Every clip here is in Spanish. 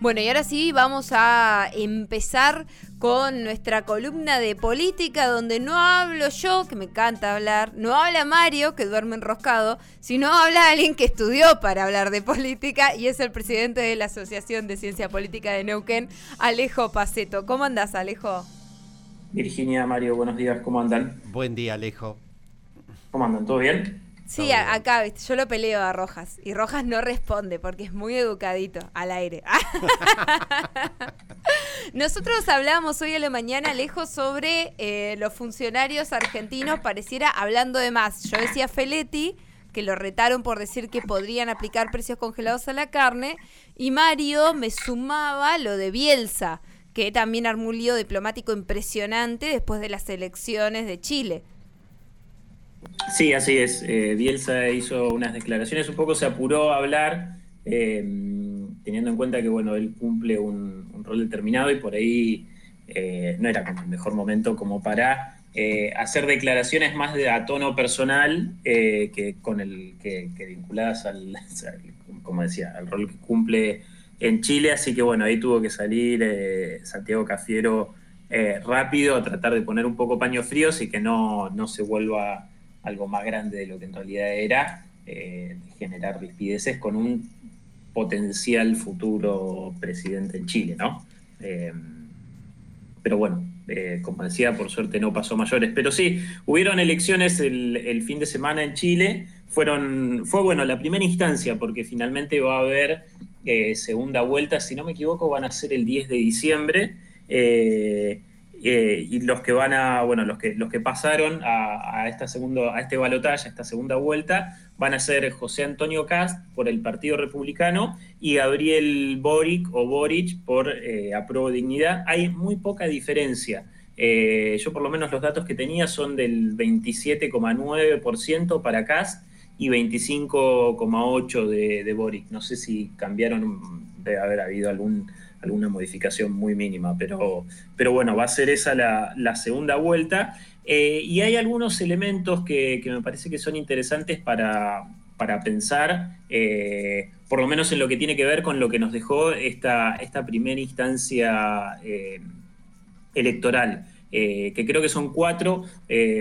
Bueno, y ahora sí vamos a empezar con nuestra columna de política, donde no hablo yo, que me encanta hablar, no habla Mario, que duerme enroscado, sino habla alguien que estudió para hablar de política y es el presidente de la Asociación de Ciencia Política de Neuquén, Alejo Paceto. ¿Cómo andás, Alejo? Virginia, Mario, buenos días, ¿cómo andan? Buen día, Alejo. ¿Cómo andan? ¿Todo bien? Sí, acá, ¿viste? yo lo peleo a Rojas y Rojas no responde porque es muy educadito al aire. Nosotros hablábamos hoy a la mañana, lejos, sobre eh, los funcionarios argentinos, pareciera hablando de más. Yo decía Feletti, que lo retaron por decir que podrían aplicar precios congelados a la carne, y Mario me sumaba lo de Bielsa, que también armó un lío diplomático impresionante después de las elecciones de Chile. Sí, así es. Eh, Bielsa hizo unas declaraciones, un poco se apuró a hablar, eh, teniendo en cuenta que bueno, él cumple un, rol determinado y por ahí eh, no era como el mejor momento como para hacer declaraciones más de a tono personal que con el que, vinculadas al, como decía, al rol que cumple en Chile. Así que bueno, ahí tuvo que salir Santiago Cafiero rápido a tratar de poner un poco paño fríos y que no, no se vuelva algo más grande de lo que en realidad era, eh, generar rispideces con un potencial futuro presidente en Chile, ¿no? Eh, pero bueno, eh, como decía, por suerte no pasó mayores. Pero sí, hubieron elecciones el, fin de semana en Chile. Fueron, fue bueno la primera instancia, porque finalmente va a haber segunda vuelta, si no me equivoco, van a ser el 10 de diciembre. Y los que van a, bueno, los que, los que pasaron a, esta segundo, a este balotaje, a esta segunda vuelta, van a ser José Antonio Cast por el Partido Republicano y Gabriel Boric o Boric por eh, Apruebo Dignidad. Hay muy poca diferencia. Eh, yo por lo menos los datos que tenía son del 27,9% para Cast y 25,8% de, de Boric. No sé si cambiaron, debe haber habido algún alguna modificación muy mínima, pero, pero bueno, va a ser esa la, segunda vuelta. Eh, y hay algunos elementos que, me parece que son interesantes para, pensar, eh, por lo menos en lo que tiene que ver con lo que nos dejó esta, esta primera instancia eh, electoral. que creo que son cuatro.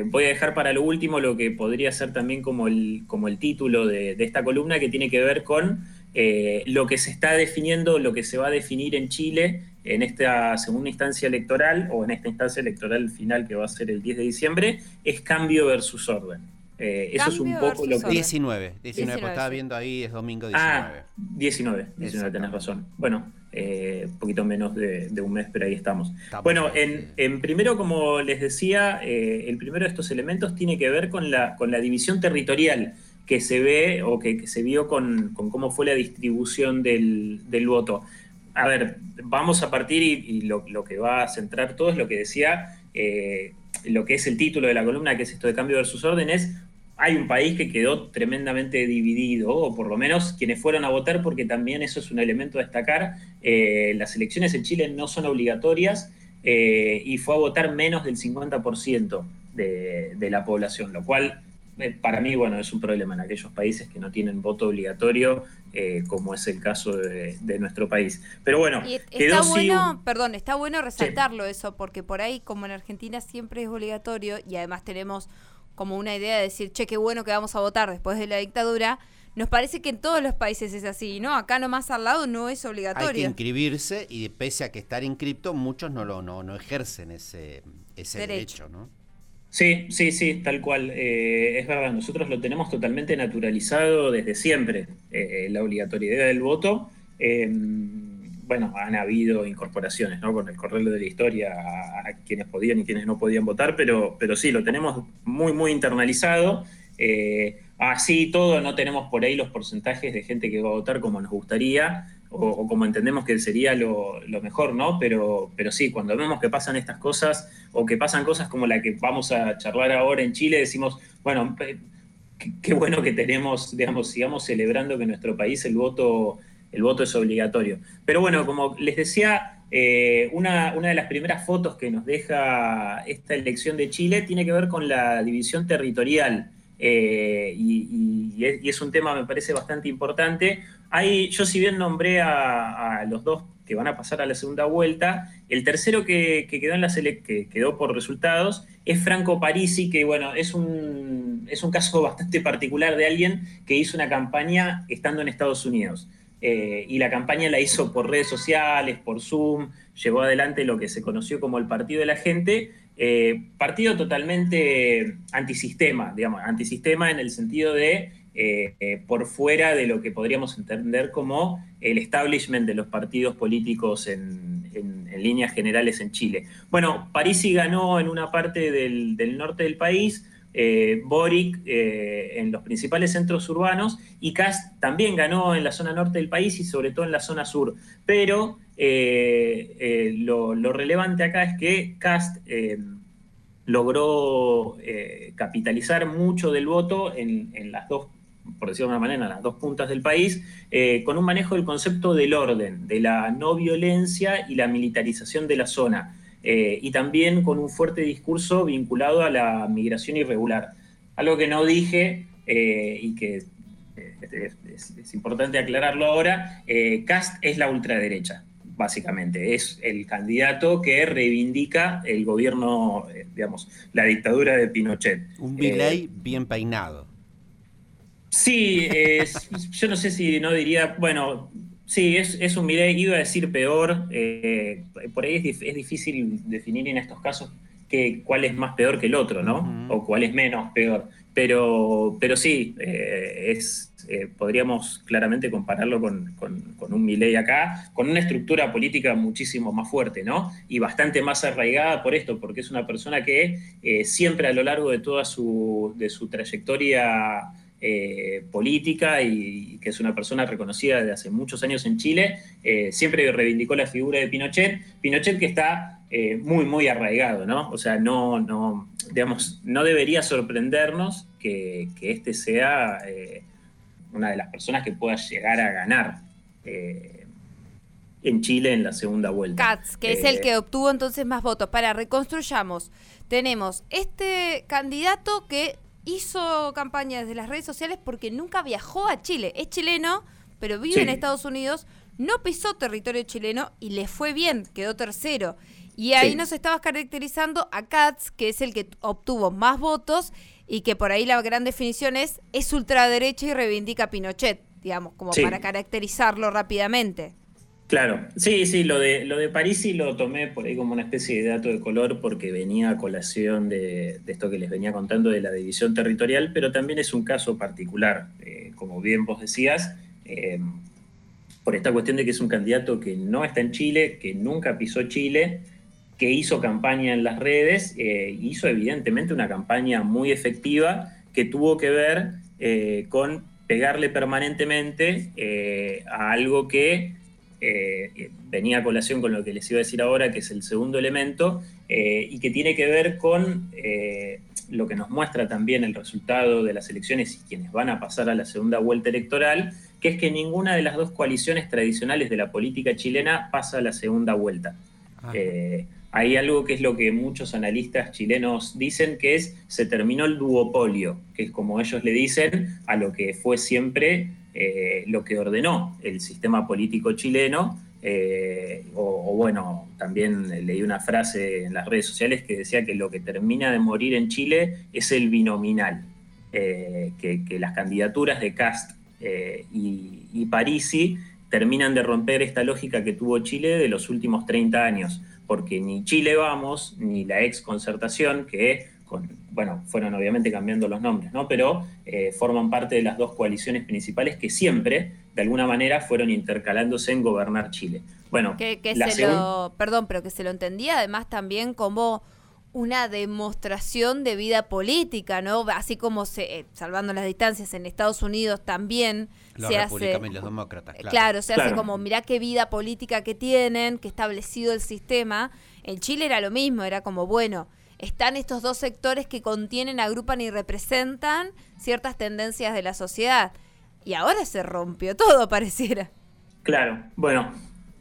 voy a dejar para lo último lo que podría ser también como el, como el título de, de esta columna, que tiene que ver con eh, lo que se está definiendo, lo que se va a definir en Chile en esta segunda instancia electoral o en esta instancia electoral final que va a ser el 10 de diciembre, es cambio versus orden. Eh, eso es un poco lo que... 19, 19, estaba viendo ahí, es domingo 19. Ah, 19, 19, tenés razón. Bueno, eh, un poquito menos de, un mes, pero ahí estamos. bueno, en, primero, como les decía, el primero de estos elementos tiene que ver con la, con la división territorial que se ve o que, se vio con, cómo fue la distribución del, voto. A ver, vamos a partir y, lo, que va a centrar todo es lo que decía, eh, lo que es el título de la columna, que es esto de cambio versus orden, es hay un país que quedó tremendamente dividido, o por lo menos quienes fueron a votar, porque también eso es un elemento a destacar. Eh, las elecciones en Chile no son obligatorias eh, y fue a votar menos del 50% de, de la población, lo cual para mí, bueno, es un problema en aquellos países que no tienen voto obligatorio, eh, como es el caso de, nuestro país. Pero bueno, está bueno, perdón, está bueno resaltarlo eso, porque por ahí, como en Argentina siempre es obligatorio y además tenemos como una idea de decir, che, qué bueno que vamos a votar después de la dictadura, nos parece que en todos los países es así, ¿no? Acá nomás al lado no es obligatorio. Hay que inscribirse y pese a que estar inscripto, muchos no lo no, no ejercen ese, ese derecho ¿no? Sí, sí, sí, tal cual. Eh, es verdad, nosotros lo tenemos totalmente naturalizado desde siempre, eh, la obligatoriedad del voto. Em, bueno, han habido incorporaciones ¿no? con el correo de la historia a, quienes podían y quienes no podían votar, pero, pero sí, lo tenemos muy, muy internalizado. Eh, así todo, no tenemos por ahí los porcentajes de gente que va a votar como nos gustaría, o, como entendemos que sería lo, mejor, ¿no? Pero, pero sí, cuando vemos que pasan estas cosas o que pasan cosas como la que vamos a charlar ahora en Chile, decimos, bueno, qué, bueno que tenemos, digamos, sigamos celebrando que en nuestro país el voto, el voto es obligatorio. Pero bueno, como les decía, eh, una, una de las primeras fotos que nos deja esta elección de Chile tiene que ver con la división territorial. Eh, y, es, un tema, me parece, bastante importante. Ahí, yo si bien nombré a, los dos que van a pasar a la segunda vuelta, el tercero que, quedó, en la que quedó por resultados es Franco Parisi, que bueno, es un, es un caso bastante particular de alguien que hizo una campaña estando en Estados Unidos. Eh, y la campaña la hizo por redes sociales, por Zoom, llevó adelante lo que se conoció como el Partido de la Gente, eh, partido totalmente antisistema, digamos, antisistema en el sentido de eh, por fuera de lo que podríamos entender como el establishment de los partidos políticos en, líneas generales en Chile. Bueno, Parisi ganó en una parte del norte del país, eh, Boric eh, en los principales centros urbanos y Cast también ganó en la zona norte del país y sobre todo en la zona sur. Pero eh, lo, relevante acá es que Cast logró capitalizar mucho del voto en, en, las dos, por decirlo de una manera, en las dos puntas del país, con un manejo del concepto del orden, de la no violencia y la militarización de la zona. Eh, y también con un fuerte discurso vinculado a la migración irregular. Algo que no dije eh, y que eh, es, importante aclararlo ahora, Cast es la ultraderecha, básicamente. Es el candidato que reivindica el gobierno, digamos, la dictadura de Pinochet. Un Milei bien peinado. Sí, yo no sé si no diría, bueno, Sí, es, un Milei, iba a decir peor, eh, por ahí es, difícil definir en estos casos que, cuál es más peor que el otro, ¿no? O cuál es menos peor. Pero, pero sí, eh, es, eh, podríamos claramente compararlo con, un Milei acá, con una estructura política muchísimo más fuerte, ¿no? Y bastante más arraigada por esto, porque es una persona que siempre a lo largo de toda su, de su trayectoria eh, política y, que es una persona reconocida desde hace muchos años en Chile, eh, siempre reivindicó la figura de Pinochet. Pinochet que está eh, muy, muy arraigado, ¿no? O sea, no, no, digamos, no debería sorprendernos que, este sea una de las personas que pueda llegar a ganar en Chile en la segunda vuelta. Katz, que es el que obtuvo entonces más votos. Para, reconstruyamos. Tenemos este candidato que hizo campaña desde las redes sociales porque nunca viajó a Chile. Es chileno, pero vive en Estados Unidos, no pisó territorio chileno y le fue bien, quedó tercero. Y ahí nos estabas caracterizando a Katz, que es el que obtuvo más votos y que por ahí la gran definición es es ultraderecha y reivindica a Pinochet, digamos, como para caracterizarlo rápidamente. Claro, sí, sí, lo de, lo de París sí lo tomé por ahí como una especie de dato de color porque venía a colación de, esto que les venía contando de la división territorial, pero también es un caso particular, eh, como bien vos decías, eh, por esta cuestión de que es un candidato que no está en Chile, que nunca pisó Chile, que hizo campaña en las redes, eh, hizo evidentemente una campaña muy efectiva que tuvo que ver con pegarle permanentemente a algo que eh, venía a colación con lo que les iba a decir ahora, que es el segundo elemento, eh, y que tiene que ver con eh, lo que nos muestra también el resultado de las elecciones y quienes van a pasar a la segunda vuelta electoral, que es que ninguna de las dos coaliciones tradicionales de la política chilena pasa a la segunda vuelta. Ah. hay algo que es lo que muchos analistas chilenos dicen, que es se terminó el duopolio, que es como ellos le dicen a lo que fue siempre eh, lo que ordenó el sistema político chileno. Eh, o, bueno, también leí una frase en las redes sociales que decía que lo que termina de morir en Chile es el binominal, eh, que, las candidaturas de Cast y, y, Parisi terminan de romper esta lógica que tuvo Chile de los últimos 30 años, porque ni Chile Vamos, ni la ex concertación, que bueno, fueron obviamente cambiando los nombres, ¿no? Pero eh, forman parte de las dos coaliciones principales que siempre, de alguna manera, fueron intercalándose en gobernar Chile. Bueno, que, se lo, perdón, pero que se lo entendía además también como una demostración de vida política, ¿no? Así como se, eh, salvando las distancias en Estados Unidos también se hace los demócratas, claro. claro se hace como mirá qué vida política que tienen, que establecido el sistema. En Chile era lo mismo, era como bueno, están estos dos sectores que contienen, agrupan y representan ciertas tendencias de la sociedad. Y ahora se rompió todo, pareciera. Claro, bueno,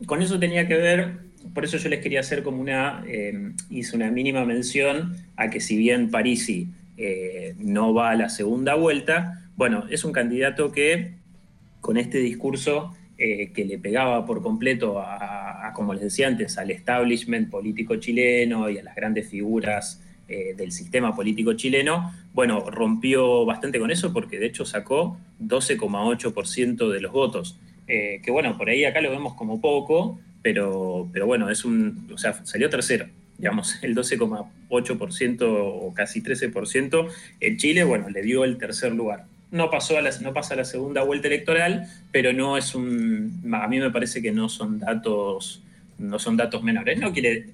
con eso tenía que ver, por eso yo les quería hacer como una, eh, hice una mínima mención a que si bien Parisi no va a la segunda vuelta, bueno, es un candidato que con este discurso que le pegaba por completo a, como les decía antes, al establishment político chileno y a las grandes figuras del sistema político chileno, bueno, rompió bastante con eso porque de hecho sacó 12,8% de los votos. que bueno, por ahí acá lo vemos como poco, pero, pero bueno, es un, o sea, salió tercero, digamos, el 12,8% o casi 13%. En Chile, bueno, le dio el tercer lugar. No, pasó a la, no pasa a la segunda vuelta electoral, pero no es un, a mí me parece que no son datos, no son datos menores. No quiere,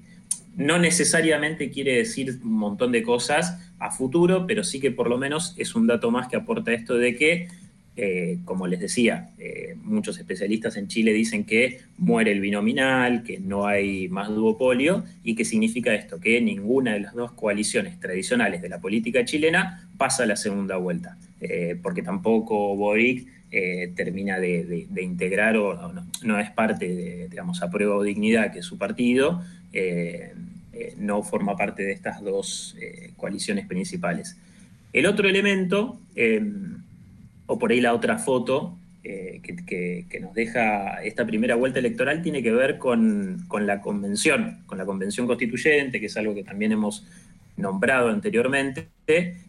no necesariamente quiere decir un montón de cosas a futuro, pero sí que por lo menos es un dato más que aporta esto de que eh, como les decía, eh, muchos especialistas en Chile dicen que muere el binominal, que no hay más duopolio, y que significa esto, que ninguna de las dos coaliciones tradicionales de la política chilena pasa a la segunda vuelta, eh, porque tampoco Boric termina de, integrar o no, es parte de, digamos, a prueba o dignidad que su partido no forma parte de estas dos coaliciones principales. El otro elemento o por ahí la otra foto eh, que, nos deja esta primera vuelta electoral tiene que ver con, la convención, con la convención constituyente, que es algo que también hemos nombrado anteriormente,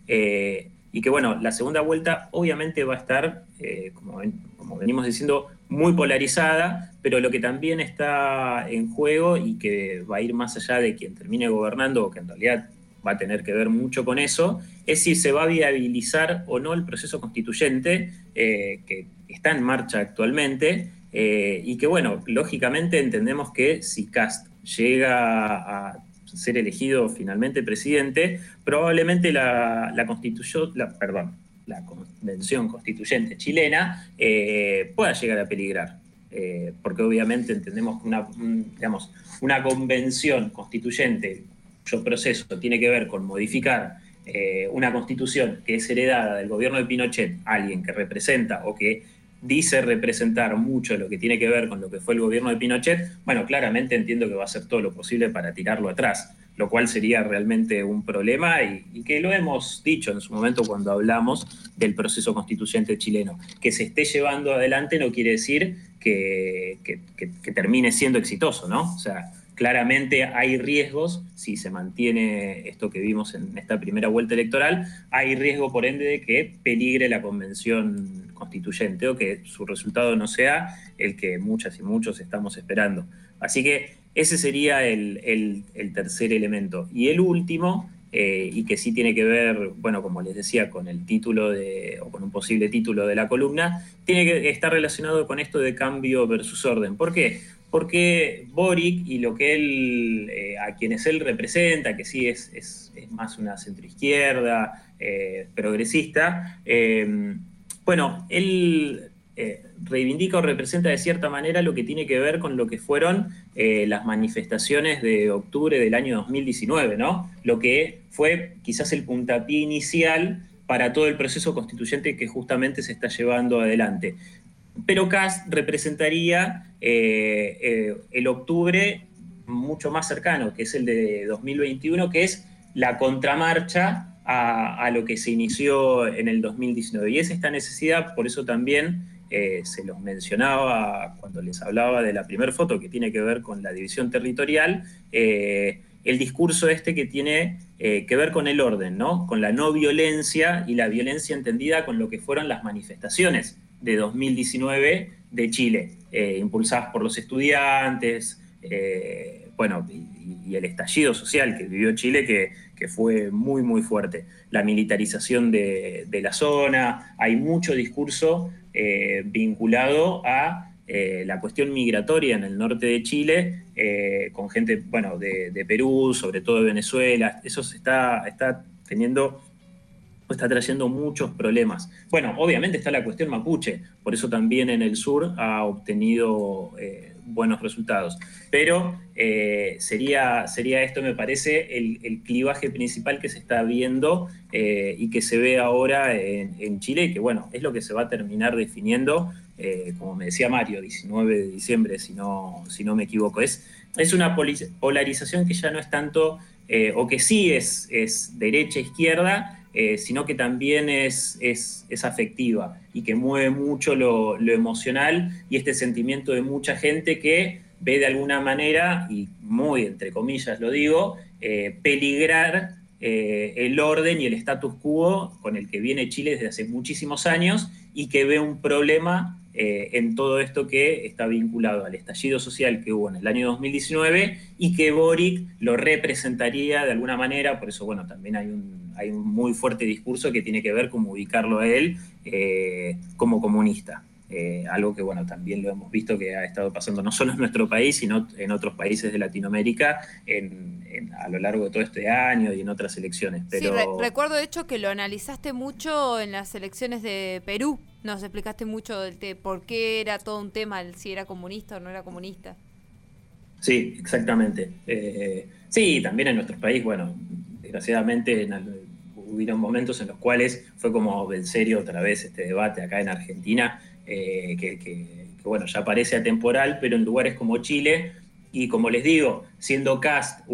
eh, y que bueno, la segunda vuelta obviamente va a estar, eh, como, como venimos diciendo, muy polarizada, pero lo que también está en juego y que va a ir más allá de quien termine gobernando, o que en realidad va a tener que ver mucho con eso, es si se va a viabilizar o no el proceso constituyente eh, que está en marcha actualmente eh, y que, bueno, lógicamente entendemos que si Cast llega a ser elegido finalmente presidente, probablemente la, constitución, la, perdón, la convención constituyente chilena eh, pueda llegar a peligrar. porque obviamente entendemos que una, digamos, una convención constituyente cuyo proceso tiene que ver con modificar eh, una constitución que es heredada del gobierno de Pinochet, alguien que representa o que dice representar mucho lo que tiene que ver con lo que fue el gobierno de Pinochet, bueno, claramente entiendo que va a hacer todo lo posible para tirarlo atrás, lo cual sería realmente un problema y, que lo hemos dicho en su momento cuando hablamos del proceso constituyente chileno. Que se esté llevando adelante no quiere decir que, que termine siendo exitoso, ¿no? O sea, Claramente hay riesgos, si se mantiene esto que vimos en esta primera vuelta electoral, hay riesgo por ende de que peligre la convención constituyente o que su resultado no sea el que muchas y muchos estamos esperando. Así que ese sería el, tercer elemento. Y el último, eh, y que sí tiene que ver, bueno, como les decía, con el título de, o con un posible título de la columna, tiene que estar relacionado con esto de cambio versus orden. ¿Por qué? Porque Boric y lo que él, eh, a quienes él representa, que sí es, más una centroizquierda, eh, progresista, eh, bueno, él reivindica o representa de cierta manera lo que tiene que ver con lo que fueron las manifestaciones de octubre del año 2019, ¿no? Lo que fue quizás el puntapié inicial para todo el proceso constituyente que justamente se está llevando adelante pero Cast representaría eh, eh, el octubre mucho más cercano, que es el de 2021, que es la contramarcha a, lo que se inició en el 2019. Y es esta necesidad, por eso también eh, se los mencionaba cuando les hablaba de la primera foto que tiene que ver con la división territorial, el discurso este que tiene que ver con el orden, ¿no? con la no violencia y la violencia entendida con lo que fueron las manifestaciones de 2019 de Chile, eh, impulsadas por los estudiantes, eh, bueno, y, el estallido social que vivió Chile, que, fue muy, muy fuerte. La militarización de, la zona, hay mucho discurso eh, vinculado a la cuestión migratoria en el norte de Chile, con gente, bueno, de, Perú, sobre todo de Venezuela, eso se está, está teniendo está trayendo muchos problemas. Bueno, obviamente está la cuestión mapuche, por eso también en el sur ha obtenido eh, buenos resultados. Pero eh, sería, sería esto, me parece, el, clivaje principal que se está viendo eh, y que se ve ahora en, Chile, que bueno, es lo que se va a terminar definiendo, como me decía Mario, 19 de diciembre, si no, si no me equivoco. Es, es una polarización que ya no es tanto, o que sí es, es derecha-izquierda, eh, sino que también es, es, afectiva y que mueve mucho lo, emocional y este sentimiento de mucha gente que ve de alguna manera, y muy entre comillas lo digo, eh, peligrar eh, el orden y el status quo con el que viene Chile desde hace muchísimos años y que ve un problema en todo esto que está vinculado al estallido social que hubo en el año 2019 y que Boric lo representaría de alguna manera, por eso bueno, también hay un, hay un muy fuerte discurso que tiene que ver con ubicarlo a él eh, como comunista. Eh, algo que bueno, también lo hemos visto que ha estado pasando no solo en nuestro país, sino en otros países de Latinoamérica a lo largo de todo este año y en otras elecciones. Pero... Sí, recuerdo de hecho que lo analizaste mucho en las elecciones de Perú, nos explicaste mucho de por qué era todo un tema, si era comunista o no era comunista. Sí, exactamente. Eh, sí, también en nuestro país, bueno, desgraciadamente hubieron momentos en los cuales fue como en serio otra vez este debate acá en Argentina eh, que, bueno, ya parece atemporal, pero en lugares como Chile, y como les digo, siendo Cast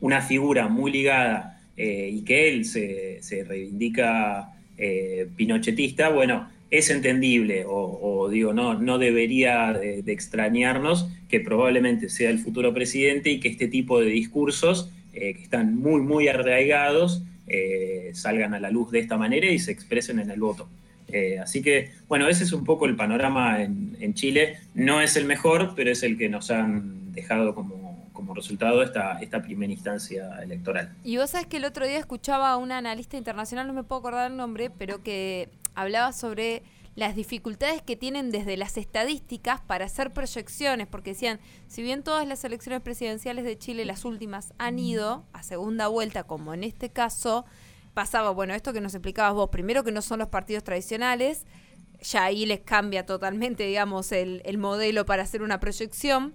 una figura muy ligada eh, y que él se, reivindica eh, pinochetista, bueno, es entendible o, digo, no, no debería de, extrañarnos que probablemente sea el futuro presidente y que este tipo de discursos que están muy, muy arraigados salgan a la luz de esta manera y se expresen en el voto. Eh, así que, bueno, ese es un poco el panorama en, Chile. No es el mejor, pero es el que nos han dejado como, resultado esta, esta primera instancia electoral. Y vos sabés que el otro día escuchaba a una analista internacional, no me puedo acordar el nombre, pero que hablaba sobre las dificultades que tienen desde las estadísticas para hacer proyecciones, porque decían, si bien todas las elecciones presidenciales de Chile, las últimas, han ido a segunda vuelta, como en este caso, pasaba, bueno, esto que nos explicabas vos, primero que no son los partidos tradicionales, ya ahí les cambia totalmente, digamos, el, modelo para hacer una proyección,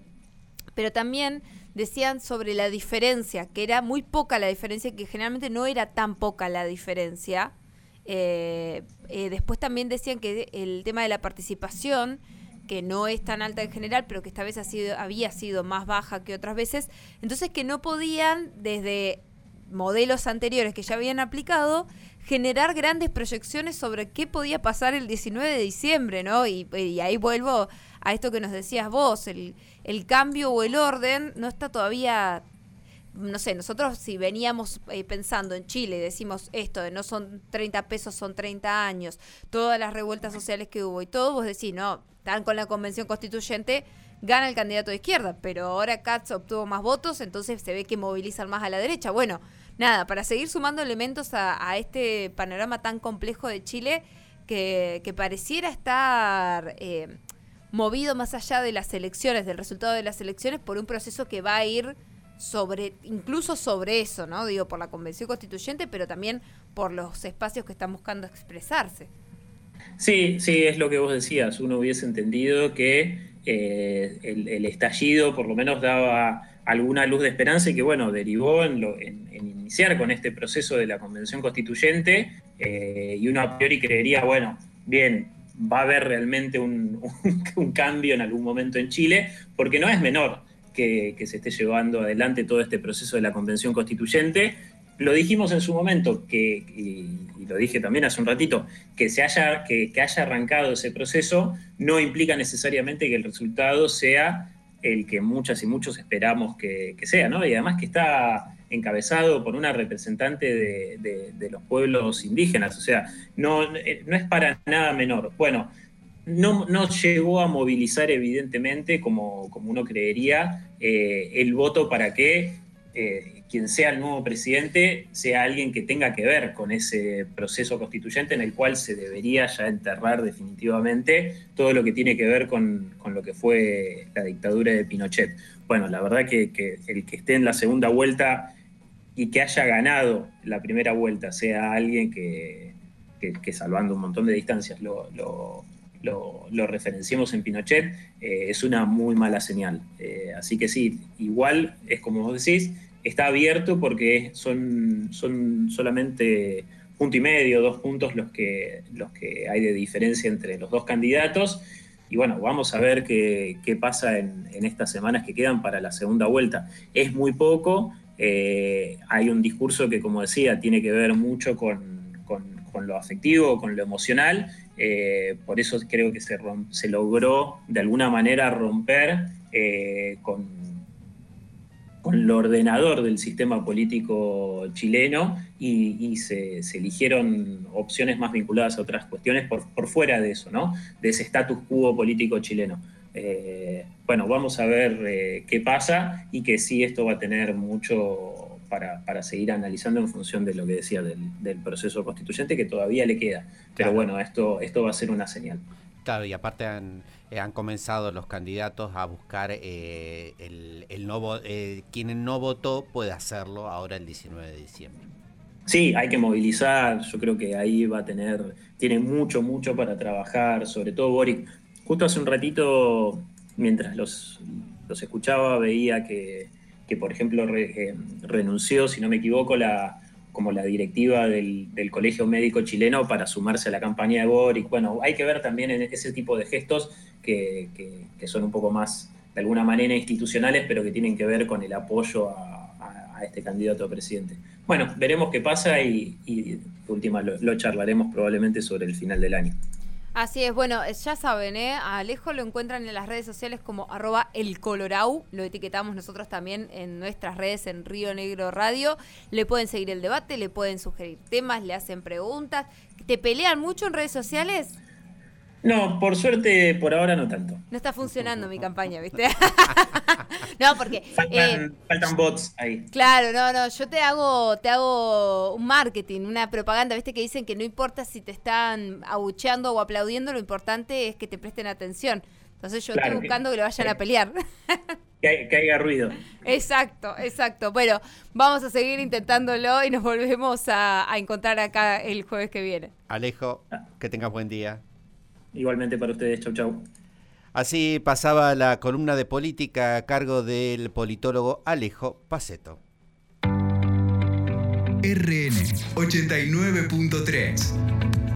pero también decían sobre la diferencia, que era muy poca la diferencia, que generalmente no era tan poca la diferencia. Eh, eh, después también decían que el tema de la participación, que no es tan alta en general, pero que esta vez había sido más baja que otras veces, entonces que no podían desde modelos anteriores que ya habían aplicado, generar grandes proyecciones sobre qué podía pasar el 19 de diciembre, ¿no? Y, ahí vuelvo a esto que nos decías vos, el, el, cambio o el orden no está todavía, no sé, nosotros si veníamos eh, pensando en Chile, decimos esto de no son 30 pesos, son 30 años, todas las revueltas sociales que hubo y todo, vos decís, no, están con la convención constituyente, gana el candidato de izquierda, pero ahora Katz obtuvo más votos, entonces se ve que movilizan más a la derecha. Bueno, nada, para seguir sumando elementos a, este panorama tan complejo de Chile que, pareciera estar eh, movido más allá de las elecciones, del resultado de las elecciones, por un proceso que va a ir sobre, incluso sobre eso, ¿no? Digo, por la convención constituyente, pero también por los espacios que están buscando expresarse. Sí, sí, es lo que vos decías. Uno hubiese entendido que eh, el, estallido por lo menos daba alguna luz de esperanza y que, bueno, derivó en, iniciar con este proceso de la Convención Constituyente eh, y uno a priori creería, bueno, bien, va a haber realmente un, cambio en algún momento en Chile, porque no es menor que, se esté llevando adelante todo este proceso de la Convención Constituyente. Lo dijimos en su momento, que, y, lo dije también hace un ratito, que, se haya, que, que haya arrancado ese proceso no implica necesariamente que el resultado sea el que muchas y muchos esperamos que, sea, ¿no? Y además que está encabezado por una representante de, los pueblos indígenas, o sea, no, no, es para nada menor. Bueno, no, llegó a movilizar evidentemente, como, como uno creería, eh, el voto para que eh, quien sea el nuevo presidente sea alguien que tenga que ver con ese proceso constituyente en el cual se debería ya enterrar definitivamente todo lo que tiene que ver con, lo que fue la dictadura de Pinochet. Bueno, la verdad que, el que esté en la segunda vuelta y que haya ganado la primera vuelta sea alguien que, salvando un montón de distancias lo, referenciemos en Pinochet, eh, es una muy mala señal. Eh, así que sí, igual es como vos decís, está abierto porque son, son solamente punto y medio, dos puntos los que, los que hay de diferencia entre los dos candidatos. Y bueno, vamos a ver qué, pasa en, estas semanas que quedan para la segunda vuelta. Es muy poco, eh, hay un discurso que, como decía, tiene que ver mucho con, lo afectivo, con lo emocional. Eh, por eso creo que se, se, logró de alguna manera romper con, con lo ordenador del sistema político chileno y, se, eligieron opciones más vinculadas a otras cuestiones por, por fuera de eso, ¿no? De ese status quo político chileno. Eh, bueno, vamos a ver eh, qué pasa y que sí esto va a tener mucho para, seguir analizando en función de lo que decía del, proceso constituyente que todavía le queda. Pero bueno, esto, esto va a ser una señal. Claro, y aparte han, eh, han comenzado los candidatos a buscar el, el no, quien no votó puede hacerlo ahora el 19 de diciembre. Sí, hay que movilizar, yo creo que ahí va a tener, tiene mucho, mucho para trabajar, sobre todo Boric Justo hace un ratito, mientras los, escuchaba, veía que, por ejemplo, eh, renunció, si no me equivoco, la, como la directiva del, Colegio Médico Chileno para sumarse a la campaña de Boric. Bueno, hay que ver también ese tipo de gestos que, son un poco más, de alguna manera, institucionales, pero que tienen que ver con el apoyo a, este candidato a presidente. Bueno, veremos qué pasa y, y última lo charlaremos probablemente sobre el final del año. Así es, bueno, ya saben, ¿eh? a Alejo lo encuentran en las redes sociales como arroba el Colorau, lo etiquetamos nosotros también en nuestras redes en Río Negro Radio, le pueden seguir el debate, le pueden sugerir temas, le hacen preguntas, ¿te pelean mucho en redes sociales? No, por suerte, por ahora no tanto. No está funcionando mi campaña, ¿viste? no, porque... Eh, faltan, bots ahí. Claro, no, no, yo te hago, te hago un marketing, una propaganda, ¿viste? Que dicen que no importa si te están abucheando o aplaudiendo, lo importante es que te presten atención. Entonces yo estoy buscando que, lo vayan a pelear. Que, haya ruido. Exacto, exacto. Bueno, vamos a seguir intentándolo y nos volvemos a, a encontrar acá el jueves que viene. Alejo, que tengas buen día. Igualmente para ustedes, chau chau. Así pasaba la columna de política a cargo del politólogo Alejo Paceto. RN 89.3